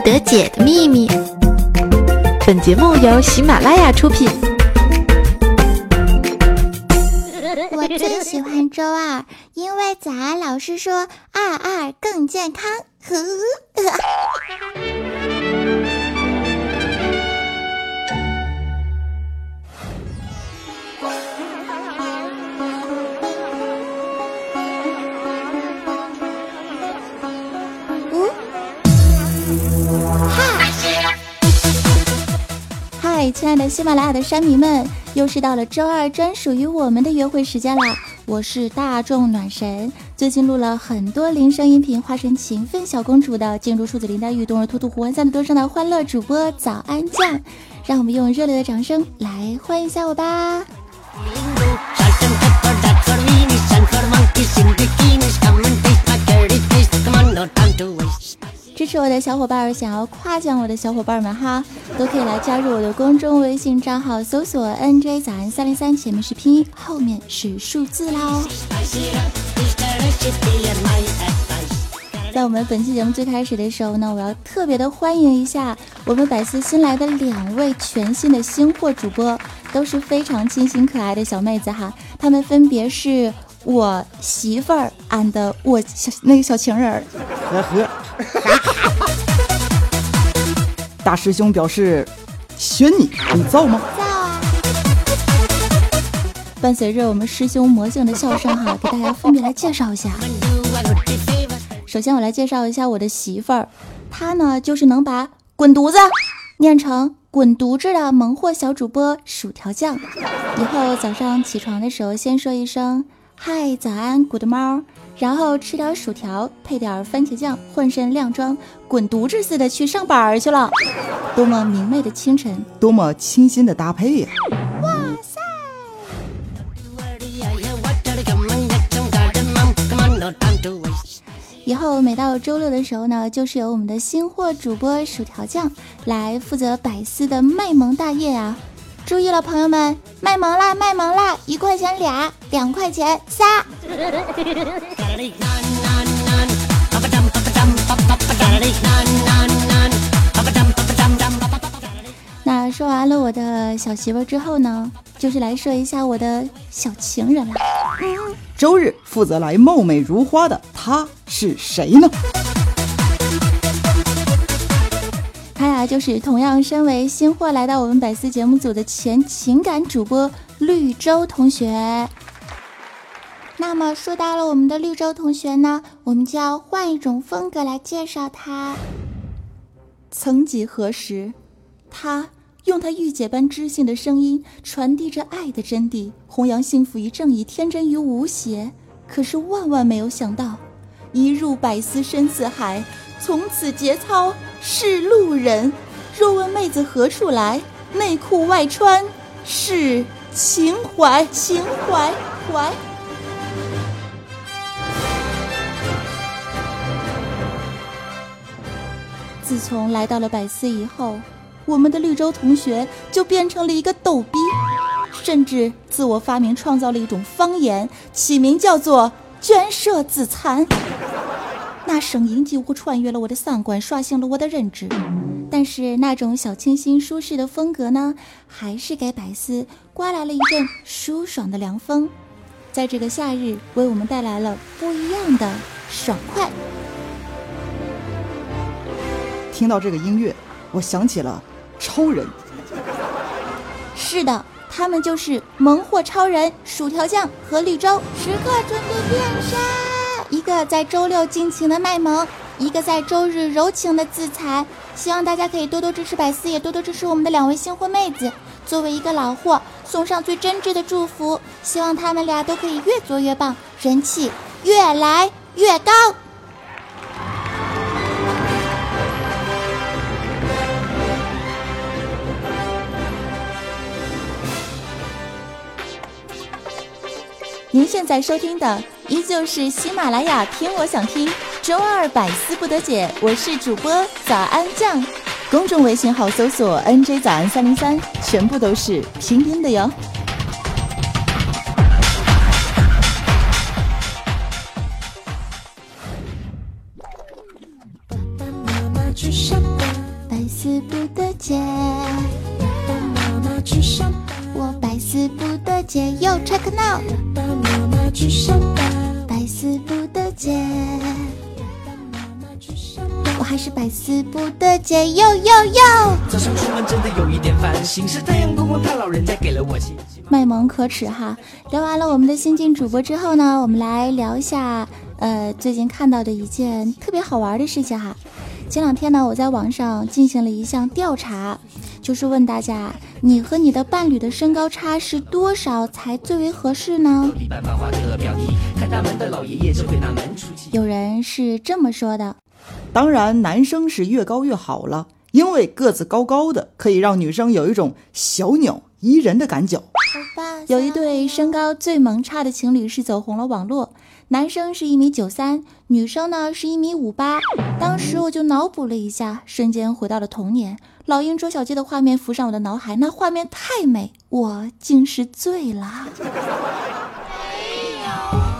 得解的秘密。本节目由喜马拉雅出品。我最喜欢周二，因为早安老师说二二更健康。嗨，亲爱的喜马拉雅的山民们，又是到了周二专属于我们的约会时间啦！我是大众暖神，最近录了很多铃声音频，化身勤奋小公主的进入数字林黛玉、冬儿、兔兔、胡文三的多声的欢乐主播早安酱，让我们用热烈的掌声来欢迎一下我吧！支持我的小伙伴，想要夸奖我的小伙伴们哈，都可以来加入我的公众微信账号，搜索 “nj 早安三零三”，前面是拼音，后面是数字啦哦。在我们本期节目最开始的时候呢，我要特别的欢迎一下我们百思新来的两位全新的新货主播，都是非常清新可爱的小妹子哈，她们分别是我媳妇儿 and 我小那个小情人儿。呵呵。大师兄表示：“选你，你造吗？”造啊！伴随着我们师兄魔性的笑声哈，给大家分别来介绍一下。首先，我来介绍一下我的媳妇儿，她呢就是能把“滚犊子”念成“滚犊子”的萌货小主播薯条酱。以后早上起床的时候，先说一声“嗨，早安，good 猫”。然后吃点薯条，配点番茄酱，换身靓装，滚犊子似的去上班去了。多么明媚的清晨，多么清新的搭配呀！哇塞！以后每到周六的时候呢，就是由我们的新货主播薯条酱来负责百思的卖萌大业啊！注意了，朋友们，卖萌啦，卖萌啦！一块钱俩，两块钱仨。那说完了我的小媳妇之后呢，就是来说一下我的小情人了。周日负责来貌美如花的他是谁呢？他，就是同样身为新货来到我们百思节目组的前情感主播绿洲同学。那么说到了我们的绿洲同学呢，我们就要换一种风格来介绍他。曾几何时，他用他御姐般知性的声音传递着爱的真谛，弘扬幸福与正义，天真与无邪。可是万万没有想到，一入百思深似海，从此节操是路人。若问妹子何处来，内裤外穿是情怀，情怀怀。自从来到了百思以后，我们的绿洲同学就变成了一个逗逼，甚至自我发明创造了一种方言，起名叫做“捐舍自残”。那声音几乎穿越了我的三观，刷新了我的认知。但是那种小清新舒适的风格呢，还是给百思刮来了一阵舒爽的凉风，在这个夏日为我们带来了不一样的爽快。听到这个音乐，我想起了超人。是的，他们就是萌货超人薯条酱和绿洲，时刻准备变身。一个在周六尽情的卖萌，一个在周日柔情的自残。希望大家可以多多支持百思，也多多支持我们的两位新婚妹子。作为一个老货，送上最真挚的祝福，希望他们俩都可以越做越棒，人气越来越高。您现在收听的依旧是喜马拉雅听我想听周二百思不得解，我是主播早安酱，公众微信号搜索 NJ 早安三零三，全部都是拼音的哟。不得解，Yo Yo Yo。早上出门真的有一点烦心，是太阳公公他老人家给了我信心。卖萌可耻哈！聊完了我们的新晋主播之后呢，我们来聊一下，呃，最近看到的一件特别好玩的事情哈。前两天呢，我在网上进行了一项调查，就是问大家，你和你的伴侣的身高差是多少才最为合适呢？有人是这么说的：当然，男生是越高越好了，因为个子高高的可以让女生有一种小鸟依人的感觉。有一对身高最萌差的情侣是走红了网络。男生是一米九三，女生呢是一米五八。当时我就脑补了一下，瞬间回到了童年，老鹰捉小鸡的画面浮上我的脑海，那画面太美，我竟是醉了。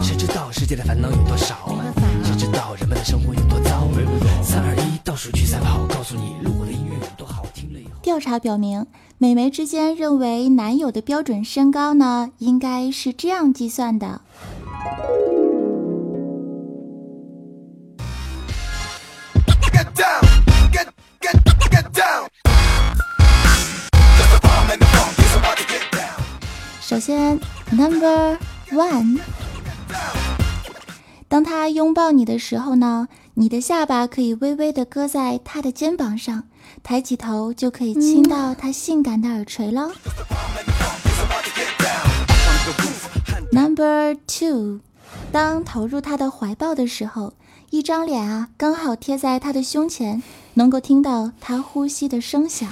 谁知道世界的烦恼有多少？谁知道人们的生活有多糟？数去赛跑，告诉你录我的音乐有多好听了。调查表明，美眉之间认为男友的标准身高呢，应该是这样计算的。首先，Number One，当他拥抱你的时候呢，你的下巴可以微微的搁在他的肩膀上，抬起头就可以亲到他性感的耳垂了。Number Two，当投入他的怀抱的时候，一张脸啊刚好贴在他的胸前。能够听到他呼吸的声响。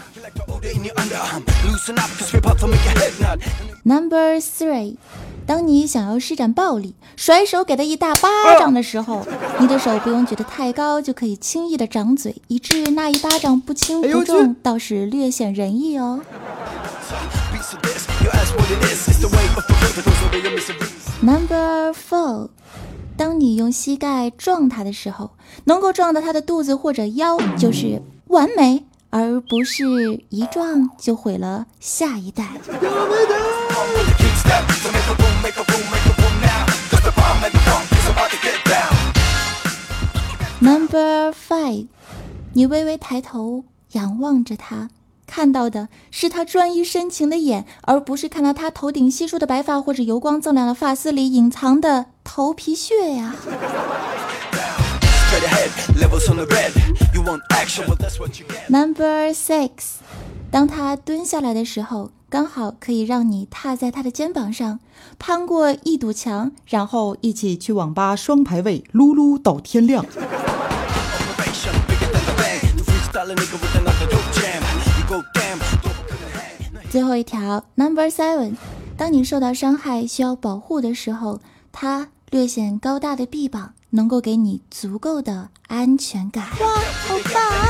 Number three，当你想要施展暴力，甩手给他一大巴掌的时候，你的手不用举得太高，就可以轻易的掌嘴，以致那一巴掌不轻不重，倒是略显仁义哦。Number four。当你用膝盖撞他的时候，能够撞到他的肚子或者腰，就是完美，而不是一撞就毁了下一代。Number five，你微微抬头仰望着他。看到的是他专一深情的眼，而不是看到他头顶稀疏的白发或者油光锃亮的发丝里隐藏的头皮屑呀。Number six，当他蹲下来的时候，刚好可以让你踏在他的肩膀上，攀过一堵墙，然后一起去网吧双排位撸撸到天亮。最后一条，Number Seven，当你受到伤害需要保护的时候，它略显高大的臂膀能够给你足够的安全感。哇，好棒啊！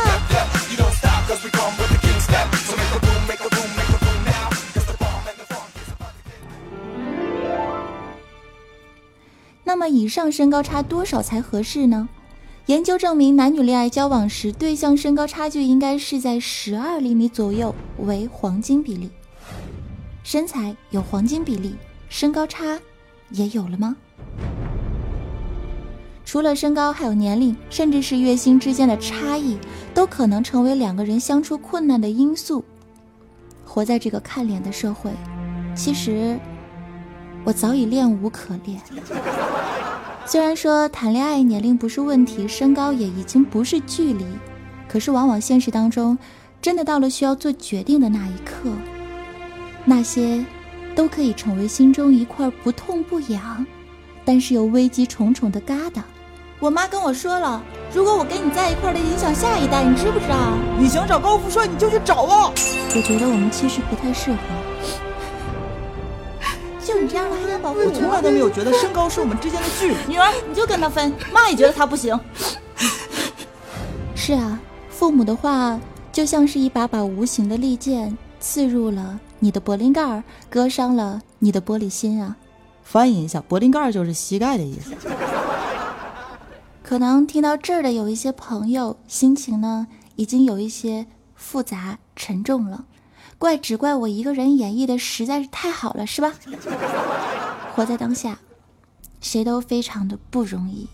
那么，以上身高差多少才合适呢？研究证明，男女恋爱交往时，对象身高差距应该是在十二厘米左右为黄金比例。身材有黄金比例，身高差也有了吗？除了身高，还有年龄，甚至是月薪之间的差异，都可能成为两个人相处困难的因素。活在这个看脸的社会，其实我早已练无可恋。虽然说谈恋爱年龄不是问题，身高也已经不是距离，可是往往现实当中，真的到了需要做决定的那一刻，那些都可以成为心中一块不痛不痒，但是又危机重重的疙瘩。我妈跟我说了，如果我跟你在一块儿的影响下一代，你知不知道？你想找高富帅，你就去找啊！我觉得我们其实不太适合。就你这样的，还得保护我从来都没有觉得身高是我们之间的距离。女儿，你就跟他分，妈也觉得他不行。是啊，父母的话就像是一把把无形的利剑，刺入了你的柏林盖，割伤了你的玻璃心啊。翻译一下，柏林盖就是膝盖的意思。可能听到这儿的有一些朋友，心情呢已经有一些复杂沉重了。怪只怪我一个人演绎的实在是太好了，是吧？活在当下，谁都非常的不容易。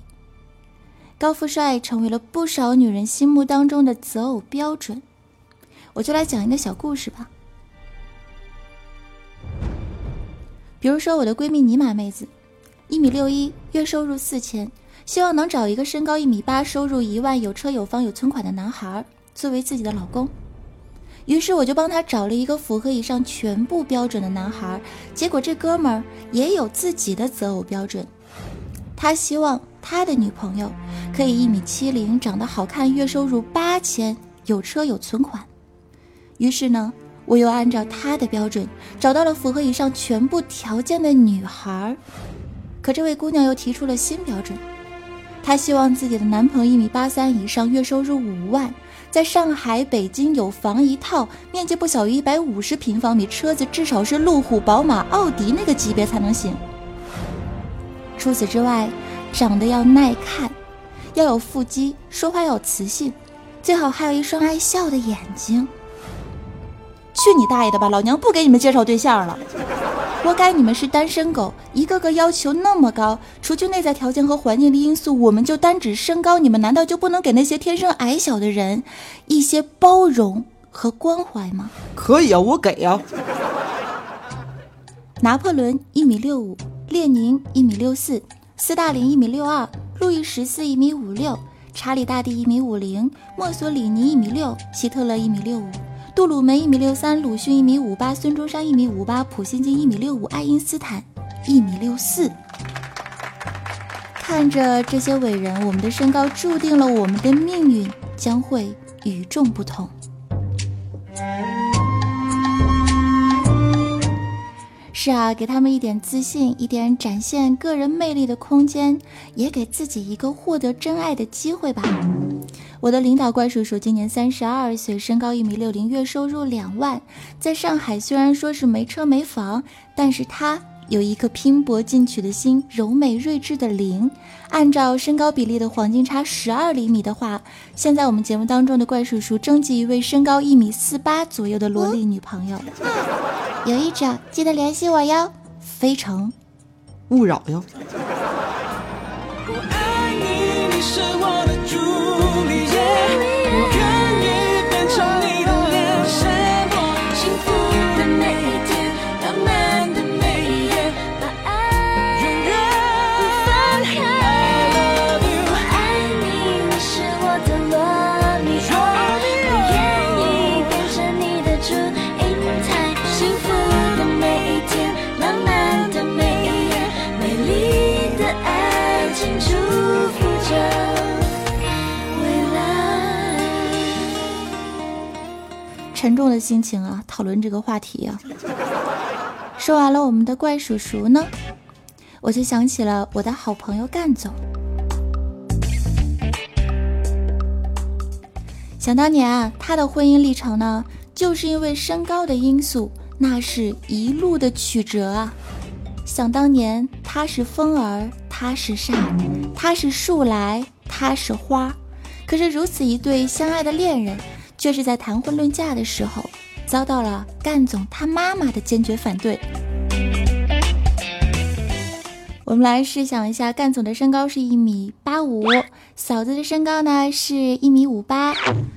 高富帅成为了不少女人心目当中的择偶标准。我就来讲一个小故事吧。比如说，我的闺蜜尼玛妹子，一米六一，月收入四千，希望能找一个身高一米八、收入一万、有车有房有存款的男孩作为自己的老公。于是我就帮他找了一个符合以上全部标准的男孩，结果这哥们儿也有自己的择偶标准，他希望他的女朋友可以一米七零，长得好看，月收入八千，有车有存款。于是呢，我又按照他的标准找到了符合以上全部条件的女孩，可这位姑娘又提出了新标准，她希望自己的男朋友一米八三以上，月收入五万。在上海、北京有房一套，面积不小于一百五十平方米，车子至少是路虎、宝马、奥迪那个级别才能行。除此之外，长得要耐看，要有腹肌，说话要有磁性，最好还有一双爱笑的眼睛。去你大爷的吧！老娘不给你们介绍对象了。活该你们是单身狗，一个个要求那么高，除去内在条件和环境的因素，我们就单指身高，你们难道就不能给那些天生矮小的人一些包容和关怀吗？可以啊，我给啊。拿破仑一米六五，列宁一米六四，斯大林一米六二，路易十四一米五六，查理大帝一米五零，墨索里尼一米六，希特勒一米六五。杜鲁门一米六三，鲁迅一米五八，孙中山一米五八，普希金一米六五，爱因斯坦一米六四。看着这些伟人，我们的身高注定了我们的命运将会与众不同。是啊，给他们一点自信，一点展现个人魅力的空间，也给自己一个获得真爱的机会吧。我的领导怪叔叔今年三十二岁，身高一米六零，月收入两万，在上海虽然说是没车没房，但是他有一颗拼搏进取的心，柔美睿智的灵。按照身高比例的黄金差十二厘米的话，现在我们节目当中的怪叔叔征集一位身高一米四八左右的萝莉女朋友，有意者记得联系我哟。非诚勿扰哟。沉重的心情啊，讨论这个话题啊。说完了我们的怪叔叔呢，我就想起了我的好朋友干总。想当年啊，他的婚姻历程呢，就是因为身高的因素，那是一路的曲折啊。想当年，他是风儿，他是沙，他是树来，他是花，可是如此一对相爱的恋人。却是在谈婚论嫁的时候，遭到了干总他妈妈的坚决反对。我们来试想一下，干总的身高是一米八五，嫂子的身高呢是一米五八，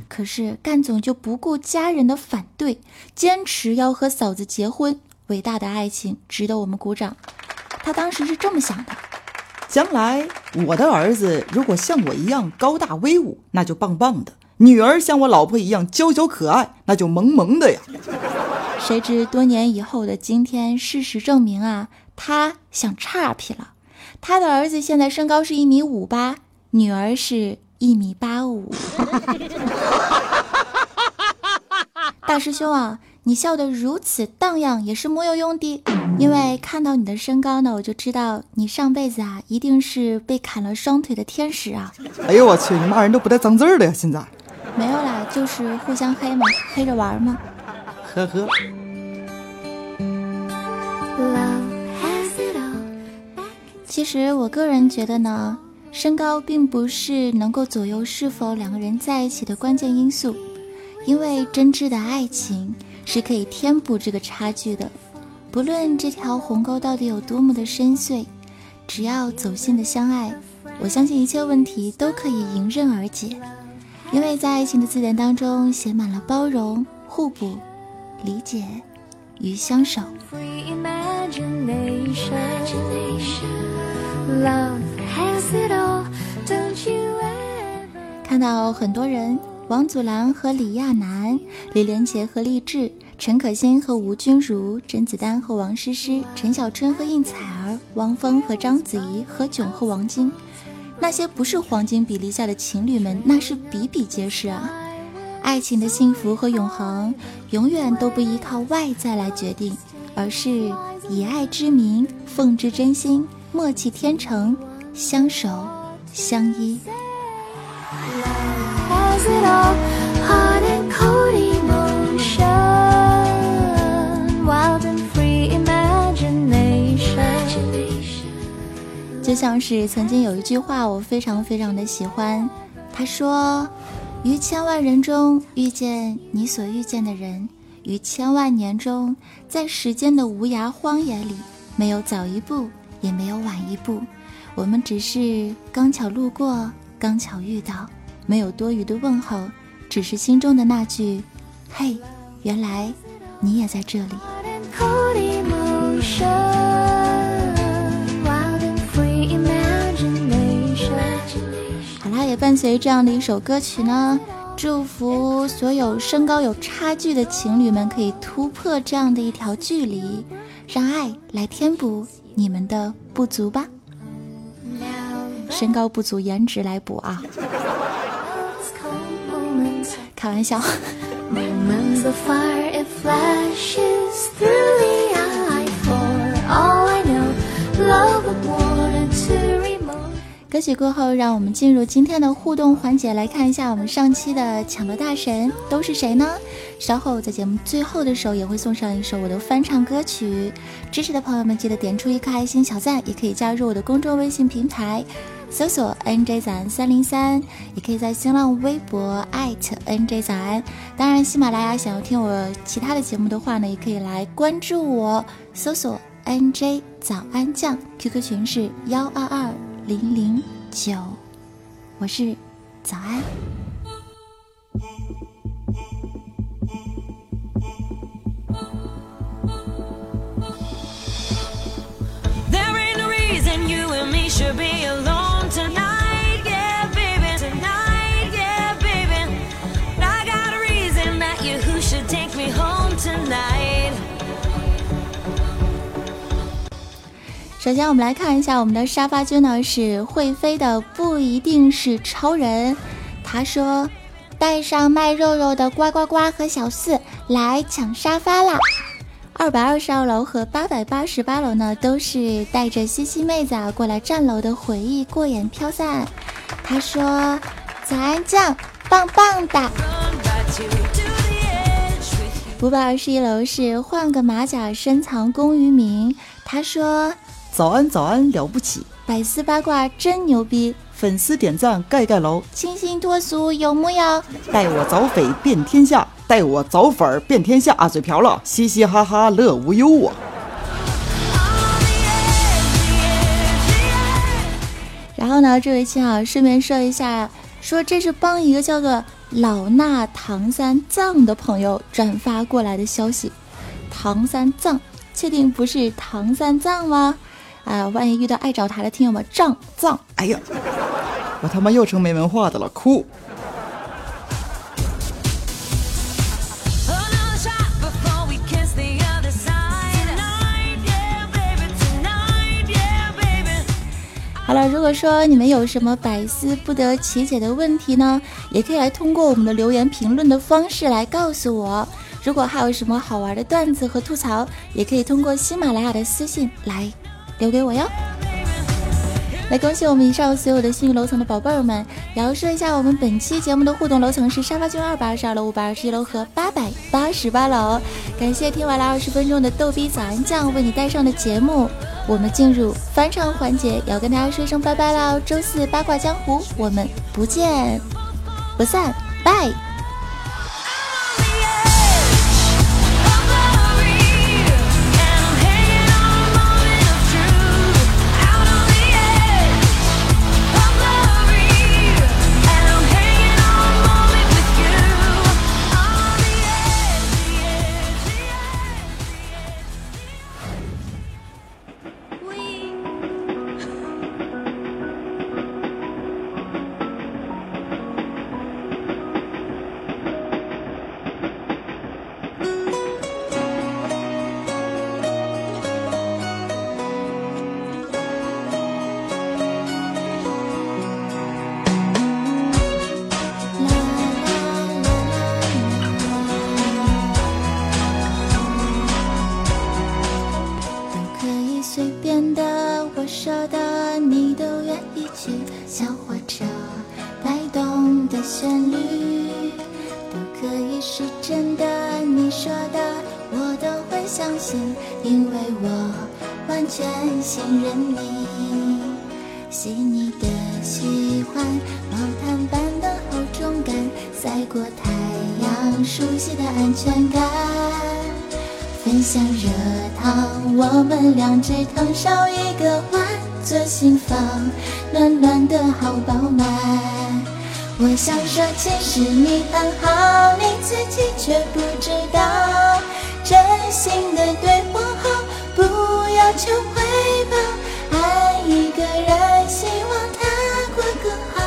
可是干总就不顾家人的反对，坚持要和嫂子结婚。伟大的爱情值得我们鼓掌。他当时是这么想的：将来我的儿子如果像我一样高大威武，那就棒棒的。女儿像我老婆一样娇小可爱，那就萌萌的呀。谁知多年以后的今天，事实证明啊，他想差评了。他的儿子现在身高是一米五八，女儿是一米八五。大师兄啊，你笑得如此荡漾，也是木有用的。因为看到你的身高呢，我就知道你上辈子啊，一定是被砍了双腿的天使啊。哎呦我去，你骂人都不带脏字儿的呀，现在。没有啦，就是互相黑嘛，黑着玩嘛。呵呵。其实我个人觉得呢，身高并不是能够左右是否两个人在一起的关键因素，因为真挚的爱情是可以填补这个差距的。不论这条鸿沟到底有多么的深邃，只要走心的相爱，我相信一切问题都可以迎刃而解。因为在爱情的字典当中写满了包容、互补、理解与相守。看到很多人，王祖蓝和李亚男，李连杰和励志，陈可辛和吴君如，甄子丹和王诗诗，陈小春和应采儿，汪峰和章子怡，何炅和王晶，那些不是黄金比例下的情侣们，那是比比皆是啊！爱情的幸福和永恒，永远都不依靠外在来决定，而是以爱之名，奉之真心，默契天成，相守相依。像是曾经有一句话，我非常非常的喜欢。他说：“于千万人中遇见你所遇见的人，于千万年中，在时间的无涯荒野里，没有早一步，也没有晚一步，我们只是刚巧路过，刚巧遇到。”没有多余的问候，只是心中的那句：“嘿，原来你也在这里。”随这样的一首歌曲呢，祝福所有身高有差距的情侣们可以突破这样的一条距离，让爱来填补你们的不足吧。身高不足，颜值来补啊！开玩笑。歌曲过后，让我们进入今天的互动环节，来看一下我们上期的抢歌大神都是谁呢？稍后在节目最后的时候，也会送上一首我的翻唱歌曲。支持的朋友们，记得点出一颗爱心小赞，也可以加入我的公众微信平台。搜索 NJ 早安三零三，也可以在新浪微博 @NJ 早安。当然，喜马拉雅想要听我其他的节目的话呢，也可以来关注我，搜索 NJ 早安酱，QQ 群是幺二二零零九，我是早安。 首先，我们来看一下我们的沙发君呢，是会飞的，不一定是超人。他说：“带上卖肉肉的呱呱呱和小四来抢沙发啦！”二百二十二楼和八百八十八楼呢，都是带着西西妹子啊过来站楼的回忆过眼飘散。他说：“早安酱，棒棒的。”五百二十一楼是换个马甲深藏功与名。他说。早安，早安，了不起！百思八卦真牛逼！粉丝点赞盖盖楼！清新脱俗有木有？带我找匪遍天下，带我找粉儿遍天下啊！嘴瓢了，嘻嘻哈哈乐无忧啊！然后呢，这位亲啊，顺便说一下，说这是帮一个叫做老衲唐三藏的朋友转发过来的消息。唐三藏，确定不是唐三藏吗？啊，万一遇到爱找茬的听友们，藏藏，哎呀，我他妈又成没文化的了，哭。好了，如果说你们有什么百思不得其解的问题呢，也可以来通过我们的留言评论的方式来告诉我。如果还有什么好玩的段子和吐槽，也可以通过喜马拉雅的私信来。留给我哟！来恭喜我们以上所有的幸运楼层的宝贝儿们！也要说一下，我们本期节目的互动楼层是沙发君二百二十二楼、五百二十一楼和八百八十八楼。感谢听完了二十分钟的逗逼早安酱为你带上的节目，我们进入翻唱环节，也要跟大家说一声拜拜了。周四八卦江湖，我们不见不散，拜。全信任你。细腻的喜欢，毛毯般的厚重感，赛过太阳，熟悉的安全感。分享热汤，我们两只汤勺一个碗，做心房，暖暖的好饱满。我想说，其实你很好，你自己却不知道。真心的对我好，要求回报。爱一个人，希望他过更好。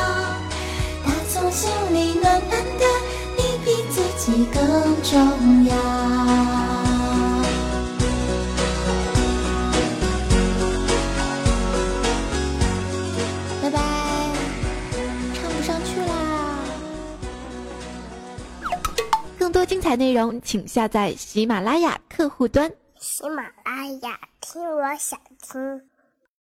打从心里暖暖的，你比自己更重要。更多精彩内容，请下载喜马拉雅客户端。喜马拉雅，听我想听。